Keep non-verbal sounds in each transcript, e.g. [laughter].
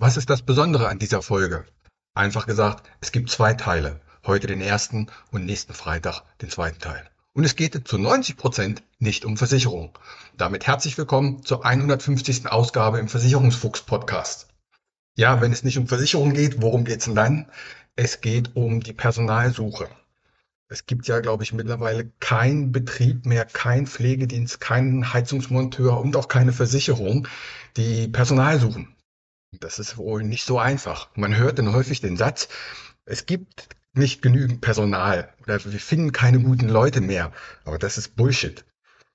Was ist das Besondere an dieser Folge? Einfach gesagt, es gibt zwei Teile. Heute den ersten und nächsten Freitag den zweiten Teil. Und es geht zu 90 Prozent nicht um Versicherung. Damit herzlich willkommen zur 150. Ausgabe im Versicherungsfuchs Podcast. Ja, wenn es nicht um Versicherung geht, worum geht es denn dann? Es geht um die Personalsuche. Es gibt ja, glaube ich, mittlerweile keinen Betrieb mehr, kein Pflegedienst, keinen Heizungsmonteur und auch keine Versicherung, die Personal suchen. Das ist wohl nicht so einfach. Man hört dann häufig den Satz, es gibt nicht genügend Personal oder wir finden keine guten Leute mehr. Aber das ist Bullshit.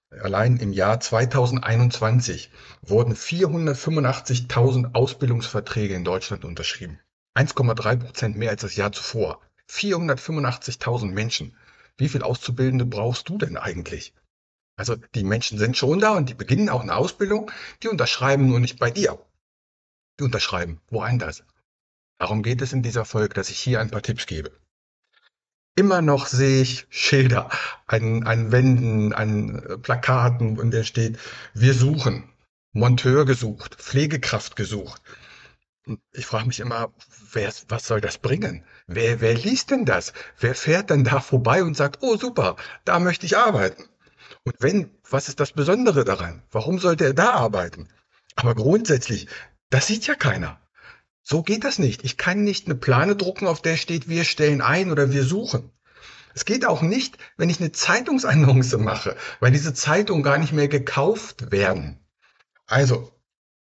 Allein im Jahr 2021 wurden 485.000 Ausbildungsverträge in Deutschland unterschrieben. 1,3 Prozent mehr als das Jahr zuvor. 485.000 Menschen. Wie viel Auszubildende brauchst du denn eigentlich? Also die Menschen sind schon da und die beginnen auch eine Ausbildung, die unterschreiben nur nicht bei dir unterschreiben, woanders. Darum geht es in dieser Folge, dass ich hier ein paar Tipps gebe. Immer noch sehe ich Schilder an, an Wänden, an äh, Plakaten, in der steht, wir suchen, Monteur gesucht, Pflegekraft gesucht. Und ich frage mich immer, wer, was soll das bringen? Wer, wer liest denn das? Wer fährt denn da vorbei und sagt, oh super, da möchte ich arbeiten? Und wenn, was ist das Besondere daran? Warum sollte er da arbeiten? Aber grundsätzlich, das sieht ja keiner. So geht das nicht. Ich kann nicht eine Plane drucken, auf der steht, wir stellen ein oder wir suchen. Es geht auch nicht, wenn ich eine Zeitungsannonce mache, weil diese Zeitungen gar nicht mehr gekauft werden. Also,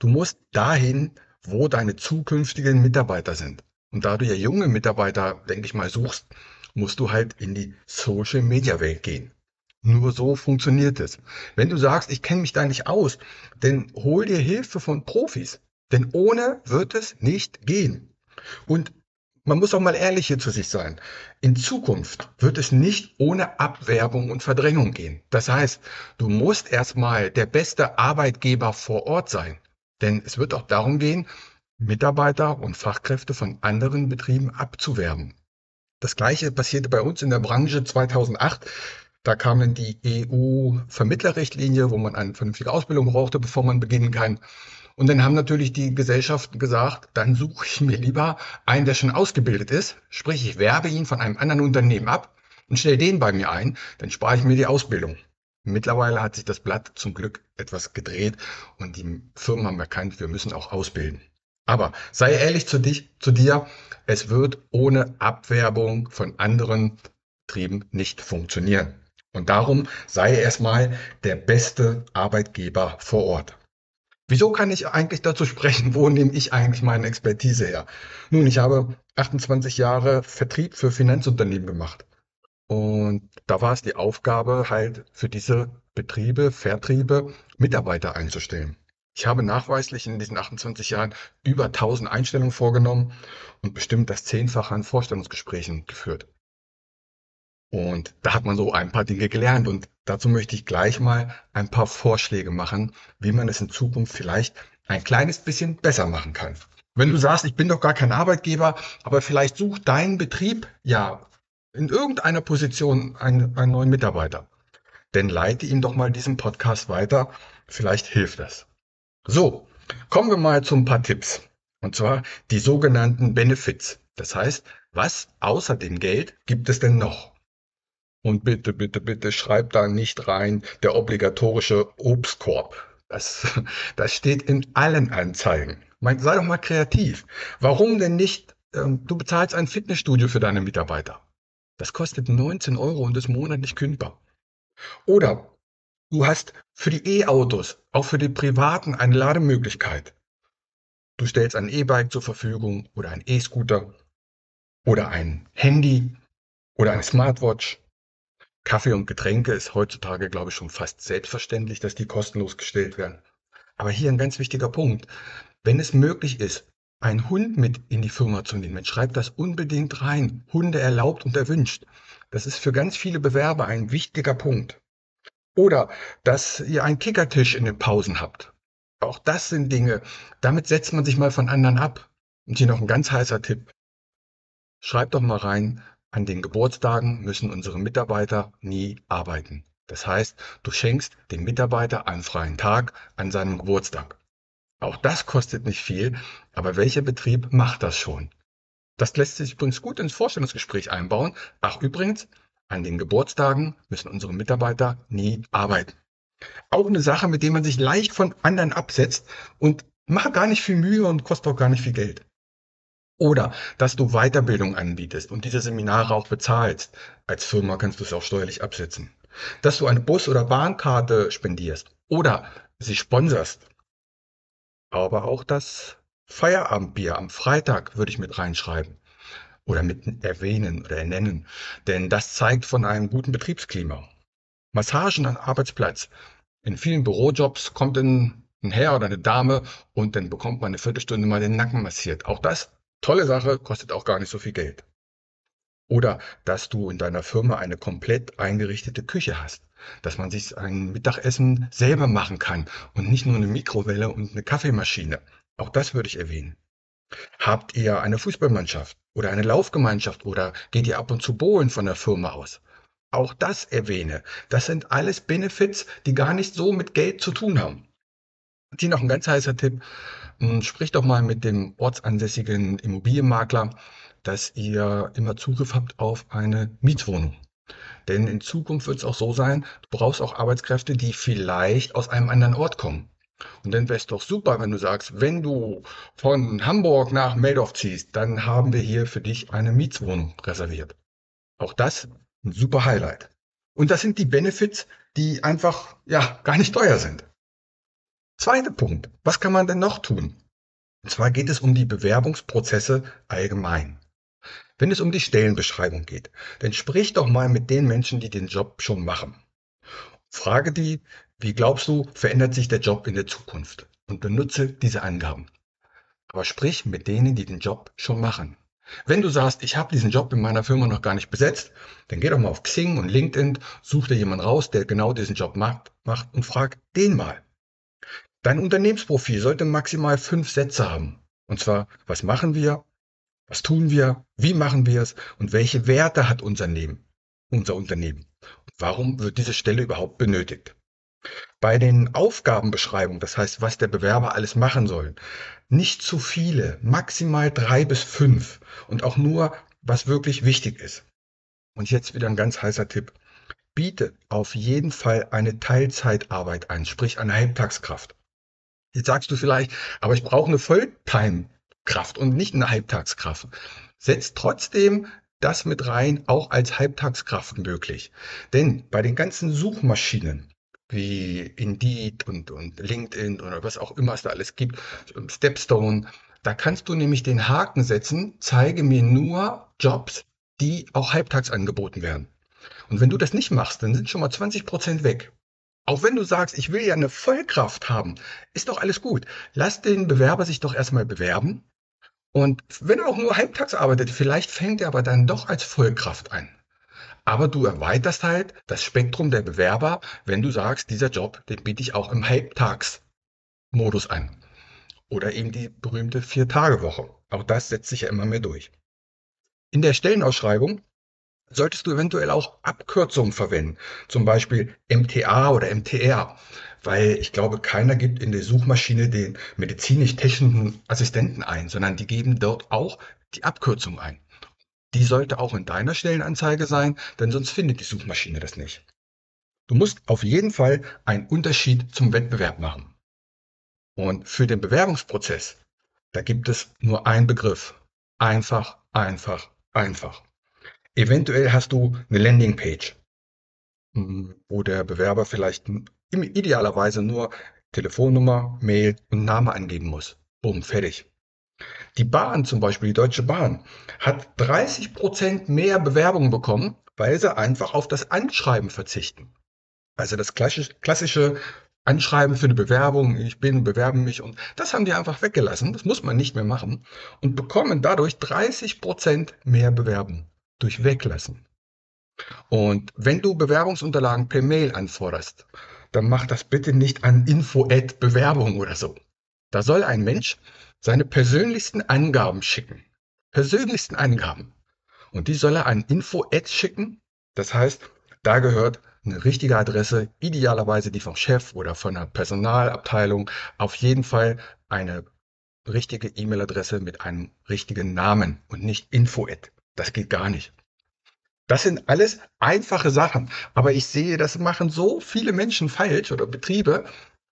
du musst dahin, wo deine zukünftigen Mitarbeiter sind. Und da du ja junge Mitarbeiter, denke ich mal, suchst, musst du halt in die Social Media Welt gehen. Nur so funktioniert es. Wenn du sagst, ich kenne mich da nicht aus, dann hol dir Hilfe von Profis. Denn ohne wird es nicht gehen. Und man muss auch mal ehrlich hier zu sich sein. In Zukunft wird es nicht ohne Abwerbung und Verdrängung gehen. Das heißt, du musst erstmal der beste Arbeitgeber vor Ort sein. Denn es wird auch darum gehen, Mitarbeiter und Fachkräfte von anderen Betrieben abzuwerben. Das gleiche passierte bei uns in der Branche 2008. Da kam dann die EU-Vermittlerrichtlinie, wo man eine vernünftige Ausbildung brauchte, bevor man beginnen kann. Und dann haben natürlich die Gesellschaften gesagt, dann suche ich mir lieber einen, der schon ausgebildet ist, sprich ich werbe ihn von einem anderen Unternehmen ab und stelle den bei mir ein, dann spare ich mir die Ausbildung. Mittlerweile hat sich das Blatt zum Glück etwas gedreht und die Firmen haben erkannt, wir müssen auch ausbilden. Aber sei ehrlich zu, dich, zu dir, es wird ohne Abwerbung von anderen Betrieben nicht funktionieren. Und darum sei erstmal der beste Arbeitgeber vor Ort. Wieso kann ich eigentlich dazu sprechen? Wo nehme ich eigentlich meine Expertise her? Nun, ich habe 28 Jahre Vertrieb für Finanzunternehmen gemacht. Und da war es die Aufgabe, halt für diese Betriebe, Vertriebe, Mitarbeiter einzustellen. Ich habe nachweislich in diesen 28 Jahren über 1000 Einstellungen vorgenommen und bestimmt das Zehnfache an Vorstellungsgesprächen geführt. Und da hat man so ein paar Dinge gelernt und dazu möchte ich gleich mal ein paar Vorschläge machen, wie man es in Zukunft vielleicht ein kleines bisschen besser machen kann. Wenn du sagst, ich bin doch gar kein Arbeitgeber, aber vielleicht sucht dein Betrieb ja in irgendeiner Position einen, einen neuen Mitarbeiter, dann leite ihm doch mal diesen Podcast weiter. Vielleicht hilft das. So, kommen wir mal zu ein paar Tipps. Und zwar die sogenannten Benefits. Das heißt, was außer dem Geld gibt es denn noch? Und bitte, bitte, bitte schreibt da nicht rein der obligatorische Obstkorb. Das, [laughs] das steht in allen Anzeigen. Man, sei doch mal kreativ. Warum denn nicht, ähm, du bezahlst ein Fitnessstudio für deine Mitarbeiter. Das kostet 19 Euro und ist monatlich kündbar. Oder du hast für die E-Autos, auch für die Privaten, eine Lademöglichkeit. Du stellst ein E-Bike zur Verfügung oder ein E-Scooter oder ein Handy oder eine Smartwatch Kaffee und Getränke ist heutzutage, glaube ich, schon fast selbstverständlich, dass die kostenlos gestellt werden. Aber hier ein ganz wichtiger Punkt. Wenn es möglich ist, einen Hund mit in die Firma zu nehmen. Schreibt das unbedingt rein. Hunde erlaubt und erwünscht. Das ist für ganz viele Bewerber ein wichtiger Punkt. Oder dass ihr einen Kickertisch in den Pausen habt. Auch das sind Dinge, damit setzt man sich mal von anderen ab. Und hier noch ein ganz heißer Tipp. Schreibt doch mal rein, an den Geburtstagen müssen unsere Mitarbeiter nie arbeiten. Das heißt, du schenkst dem Mitarbeiter einen freien Tag an seinem Geburtstag. Auch das kostet nicht viel, aber welcher Betrieb macht das schon? Das lässt sich übrigens gut ins Vorstellungsgespräch einbauen. Ach übrigens, an den Geburtstagen müssen unsere Mitarbeiter nie arbeiten. Auch eine Sache, mit der man sich leicht von anderen absetzt und macht gar nicht viel Mühe und kostet auch gar nicht viel Geld. Oder dass du Weiterbildung anbietest und diese Seminare auch bezahlst. Als Firma kannst du es auch steuerlich absetzen. Dass du eine Bus- oder Bahnkarte spendierst oder sie sponserst. Aber auch das Feierabendbier am Freitag würde ich mit reinschreiben oder mit erwähnen oder ernennen, denn das zeigt von einem guten Betriebsklima. Massagen am Arbeitsplatz. In vielen Bürojobs kommt ein Herr oder eine Dame und dann bekommt man eine Viertelstunde mal den Nacken massiert. Auch das, tolle Sache, kostet auch gar nicht so viel Geld. Oder dass du in deiner Firma eine komplett eingerichtete Küche hast. Dass man sich ein Mittagessen selber machen kann und nicht nur eine Mikrowelle und eine Kaffeemaschine. Auch das würde ich erwähnen. Habt ihr eine Fußballmannschaft oder eine Laufgemeinschaft oder geht ihr ab und zu bowlen von der Firma aus? Auch das erwähne. Das sind alles Benefits, die gar nicht so mit Geld zu tun haben. Hier noch ein ganz heißer Tipp. Hm, sprich doch mal mit dem ortsansässigen Immobilienmakler, dass ihr immer Zugriff habt auf eine Mietwohnung. Denn in Zukunft wird es auch so sein, du brauchst auch Arbeitskräfte, die vielleicht aus einem anderen Ort kommen. Und dann wäre es doch super, wenn du sagst, wenn du von Hamburg nach Meldorf ziehst, dann haben wir hier für dich eine Mietswohnung reserviert. Auch das ein super Highlight. Und das sind die Benefits, die einfach, ja, gar nicht teuer sind. Zweiter Punkt. Was kann man denn noch tun? Und zwar geht es um die Bewerbungsprozesse allgemein. Wenn es um die Stellenbeschreibung geht, dann sprich doch mal mit den Menschen, die den Job schon machen. Frage die, wie glaubst du, verändert sich der Job in der Zukunft? Und benutze diese Angaben. Aber sprich mit denen, die den Job schon machen. Wenn du sagst, ich habe diesen Job in meiner Firma noch gar nicht besetzt, dann geh doch mal auf Xing und LinkedIn, such dir jemanden raus, der genau diesen Job macht, macht und frag den mal. Dein Unternehmensprofil sollte maximal fünf Sätze haben. Und zwar, was machen wir? Was tun wir? Wie machen wir es? Und welche Werte hat unser Unternehmen? Unser Unternehmen? Und warum wird diese Stelle überhaupt benötigt? Bei den Aufgabenbeschreibungen, das heißt, was der Bewerber alles machen soll, nicht zu viele, maximal drei bis fünf und auch nur, was wirklich wichtig ist. Und jetzt wieder ein ganz heißer Tipp. Biete auf jeden Fall eine Teilzeitarbeit ein, sprich eine Halbtagskraft. Jetzt sagst du vielleicht, aber ich brauche eine Volltime-Kraft und nicht eine Halbtagskraft. Setz trotzdem das mit rein, auch als Halbtagskraft möglich. Denn bei den ganzen Suchmaschinen, wie Indeed und, und LinkedIn oder was auch immer es da alles gibt, Stepstone. Da kannst du nämlich den Haken setzen, zeige mir nur Jobs, die auch halbtags angeboten werden. Und wenn du das nicht machst, dann sind schon mal 20 Prozent weg. Auch wenn du sagst, ich will ja eine Vollkraft haben, ist doch alles gut. Lass den Bewerber sich doch erstmal bewerben. Und wenn er auch nur halbtags arbeitet, vielleicht fängt er aber dann doch als Vollkraft ein. Aber du erweiterst halt das Spektrum der Bewerber, wenn du sagst, dieser Job, den biete ich auch im Halbtagsmodus an. Oder eben die berühmte Vier-Tage-Woche. Auch das setzt sich ja immer mehr durch. In der Stellenausschreibung solltest du eventuell auch Abkürzungen verwenden. Zum Beispiel MTA oder MTR. Weil ich glaube, keiner gibt in der Suchmaschine den medizinisch-technischen Assistenten ein, sondern die geben dort auch die Abkürzung ein. Die sollte auch in deiner Stellenanzeige sein, denn sonst findet die Suchmaschine das nicht. Du musst auf jeden Fall einen Unterschied zum Wettbewerb machen. Und für den Bewerbungsprozess, da gibt es nur einen Begriff. Einfach, einfach, einfach. Eventuell hast du eine Landingpage, hm, wo der Bewerber vielleicht idealerweise nur Telefonnummer, Mail und Name angeben muss. Bumm, fertig. Die Bahn zum Beispiel, die Deutsche Bahn, hat 30 Prozent mehr Bewerbungen bekommen, weil sie einfach auf das Anschreiben verzichten. Also das klassische Anschreiben für eine Bewerbung, ich bin, bewerben mich und das haben die einfach weggelassen, das muss man nicht mehr machen und bekommen dadurch 30 Prozent mehr Bewerben durch Weglassen. Und wenn du Bewerbungsunterlagen per Mail anforderst, dann mach das bitte nicht an Info-Bewerbung oder so. Da soll ein Mensch seine persönlichsten Angaben schicken. Persönlichsten Angaben. Und die soll er an Info-Ad schicken. Das heißt, da gehört eine richtige Adresse, idealerweise die vom Chef oder von der Personalabteilung, auf jeden Fall eine richtige E-Mail-Adresse mit einem richtigen Namen und nicht Info-Ad. Das geht gar nicht. Das sind alles einfache Sachen, aber ich sehe, das machen so viele Menschen falsch oder Betriebe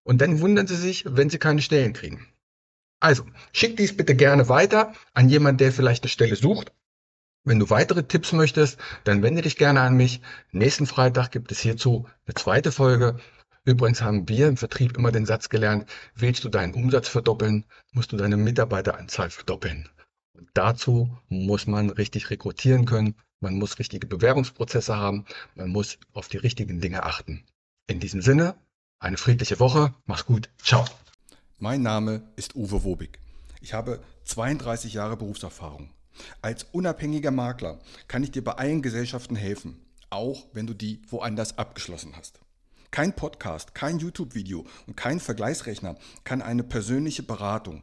und dann wundern sie sich, wenn sie keine Stellen kriegen. Also, schick dies bitte gerne weiter an jemanden, der vielleicht eine Stelle sucht wenn du weitere Tipps möchtest, dann wende dich gerne an mich. Nächsten Freitag gibt es hierzu eine zweite Folge. Übrigens haben wir im Vertrieb immer den Satz gelernt, willst du deinen Umsatz verdoppeln, musst du deine Mitarbeiteranzahl verdoppeln. Dazu muss man richtig rekrutieren können, man muss richtige Bewerbungsprozesse haben, man muss auf die richtigen Dinge achten. In diesem Sinne, eine friedliche Woche, mach's gut, ciao. Mein Name ist Uwe Wobig. Ich habe 32 Jahre Berufserfahrung. Als unabhängiger Makler kann ich dir bei allen Gesellschaften helfen, auch wenn du die woanders abgeschlossen hast. Kein Podcast, kein YouTube-Video und kein Vergleichsrechner kann eine persönliche Beratung,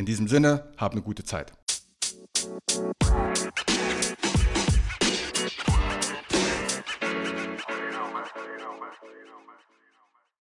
In diesem Sinne, hab eine gute Zeit.